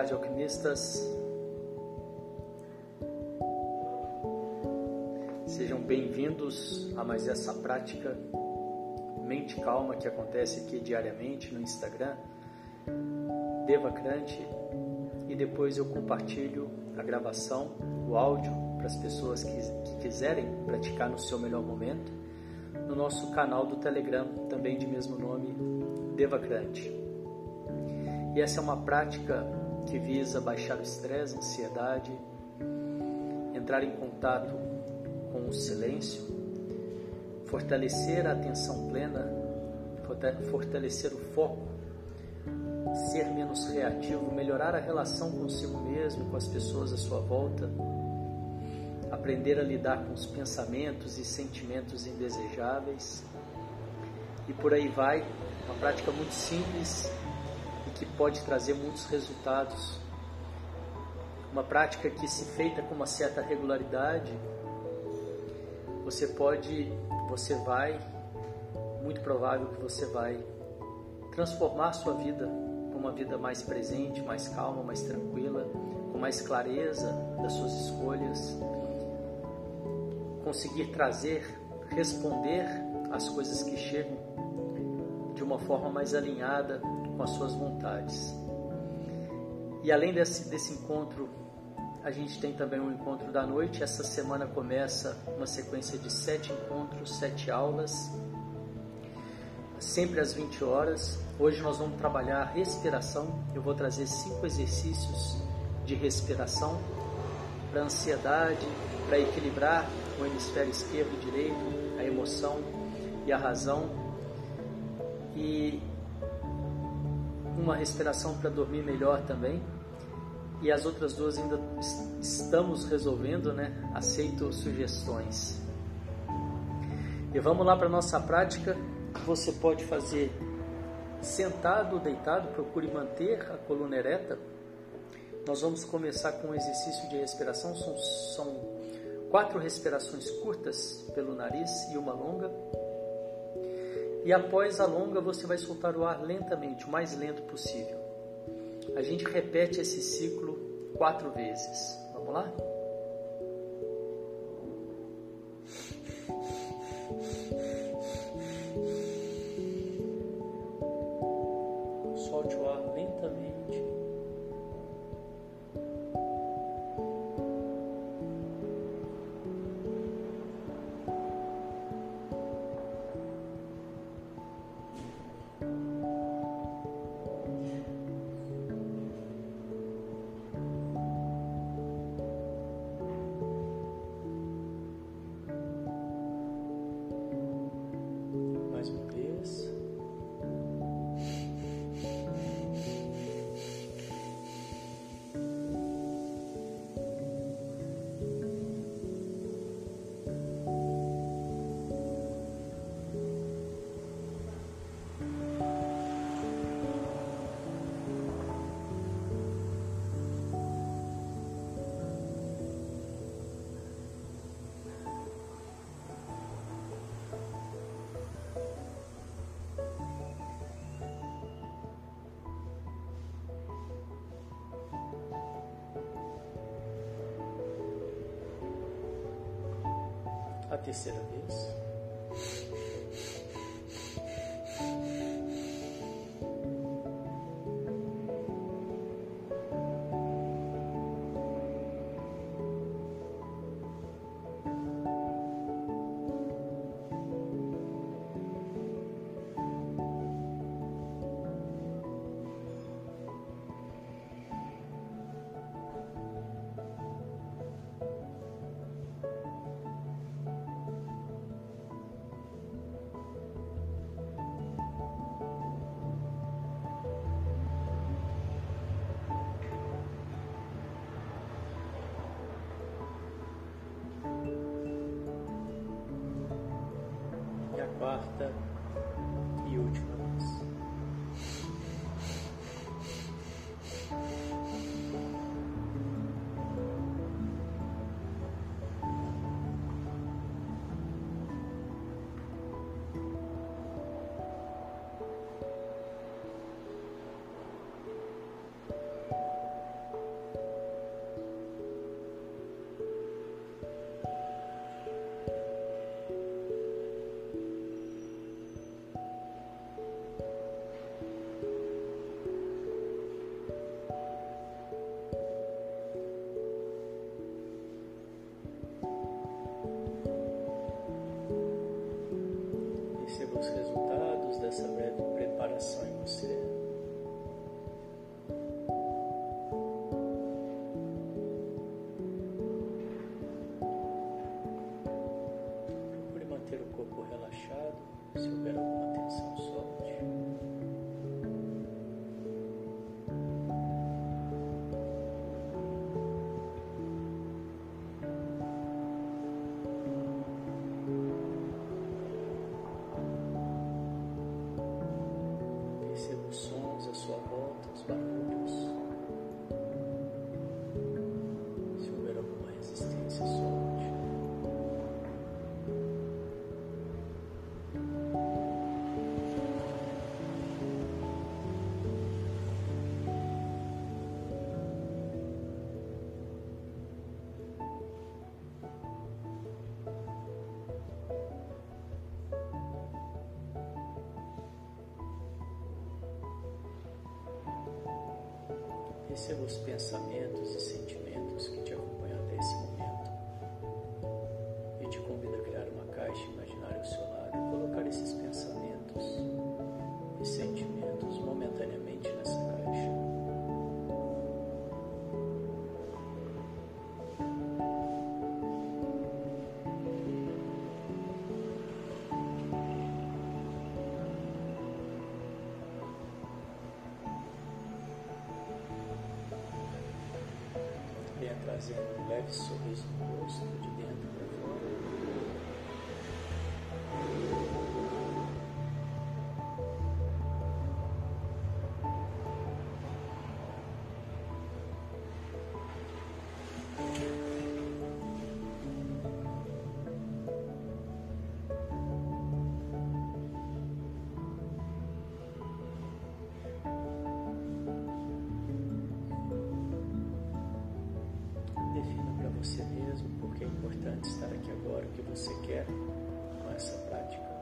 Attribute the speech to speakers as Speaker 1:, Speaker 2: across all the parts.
Speaker 1: Tarde, alquimistas. Sejam bem-vindos a mais essa prática Mente Calma que acontece aqui diariamente no Instagram, Devacrante, e depois eu compartilho a gravação, o áudio, para as pessoas que, que quiserem praticar no seu melhor momento, no nosso canal do Telegram, também de mesmo nome, Devacrante. E essa é uma prática que visa baixar o estresse, a ansiedade, entrar em contato com o silêncio, fortalecer a atenção plena, fortalecer o foco, ser menos reativo, melhorar a relação consigo mesmo, com as pessoas à sua volta, aprender a lidar com os pensamentos e sentimentos indesejáveis. E por aí vai, uma prática muito simples que pode trazer muitos resultados. Uma prática que, se feita com uma certa regularidade, você pode, você vai, muito provável que você vai transformar sua vida para uma vida mais presente, mais calma, mais tranquila, com mais clareza das suas escolhas, conseguir trazer, responder às coisas que chegam de uma forma mais alinhada com as suas vontades. E além desse, desse encontro, a gente tem também um encontro da noite. Essa semana começa uma sequência de sete encontros, sete aulas, sempre às 20 horas. Hoje nós vamos trabalhar a respiração. Eu vou trazer cinco exercícios de respiração para ansiedade, para equilibrar o hemisfério esquerdo e direito, a emoção e a razão. E uma respiração para dormir melhor também. E as outras duas ainda estamos resolvendo, né? Aceito sugestões. E vamos lá para a nossa prática. Você pode fazer sentado ou deitado, procure manter a coluna ereta. Nós vamos começar com um exercício de respiração. São, são quatro respirações curtas pelo nariz e uma longa. E após a longa, você vai soltar o ar lentamente, o mais lento possível. A gente repete esse ciclo quatro vezes. Vamos lá? Terceira vez. Basta. Super. Perceba os pensamentos e sentimentos que te acompanham trazendo um leve sorriso no rosto, de dentro para fora. você quer com essa prática.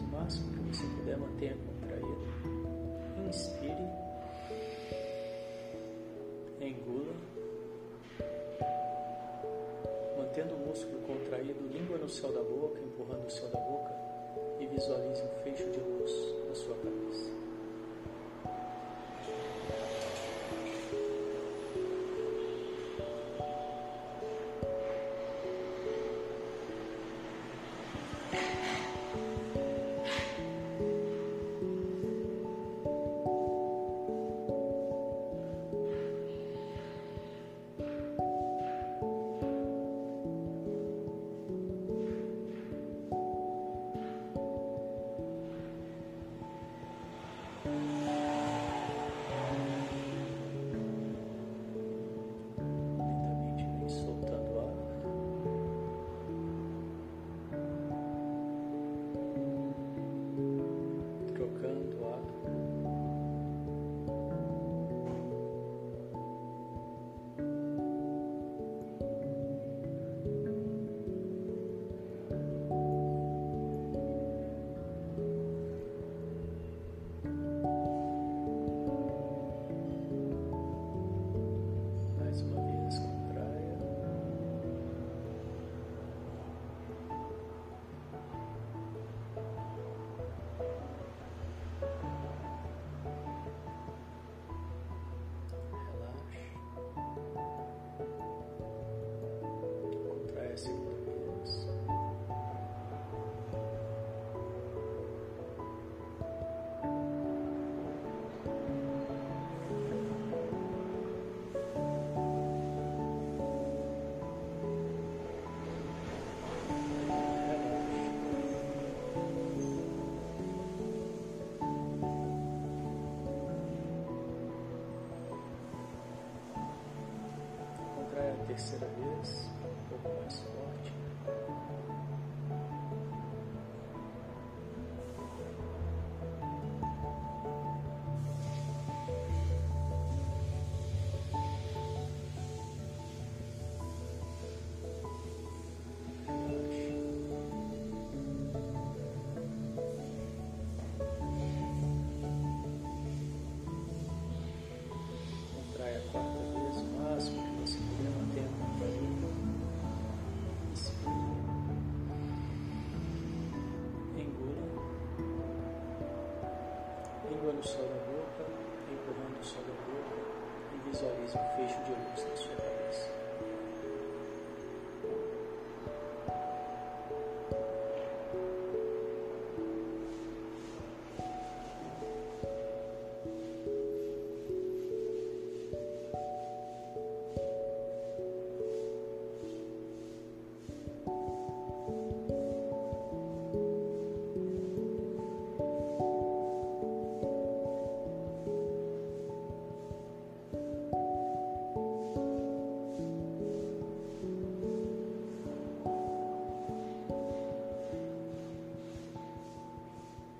Speaker 1: o máximo que você puder manter contraído. Inspire, engula, mantendo o músculo contraído, língua no céu da boca, empurrando o céu da boca e visualize um fecho de luz na sua cabeça. Um fecho de luz na sua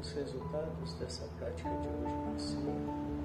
Speaker 1: os resultados dessa prática de hoje com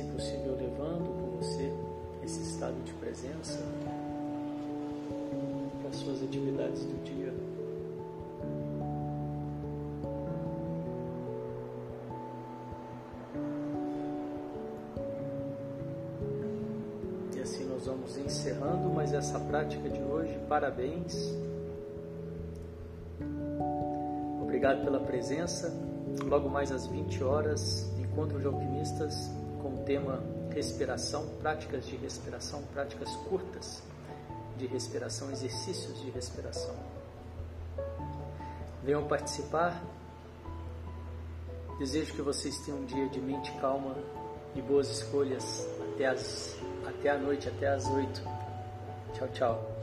Speaker 1: se possível, levando com você esse estado de presença para as suas atividades do dia. E assim nós vamos encerrando mais essa prática de hoje. Parabéns. Obrigado pela presença. Logo mais às 20 horas, encontro de alquimistas tema respiração, práticas de respiração, práticas curtas de respiração, exercícios de respiração. Venham participar. Desejo que vocês tenham um dia de mente calma e boas escolhas até, as, até a noite, até as 8. Tchau, tchau.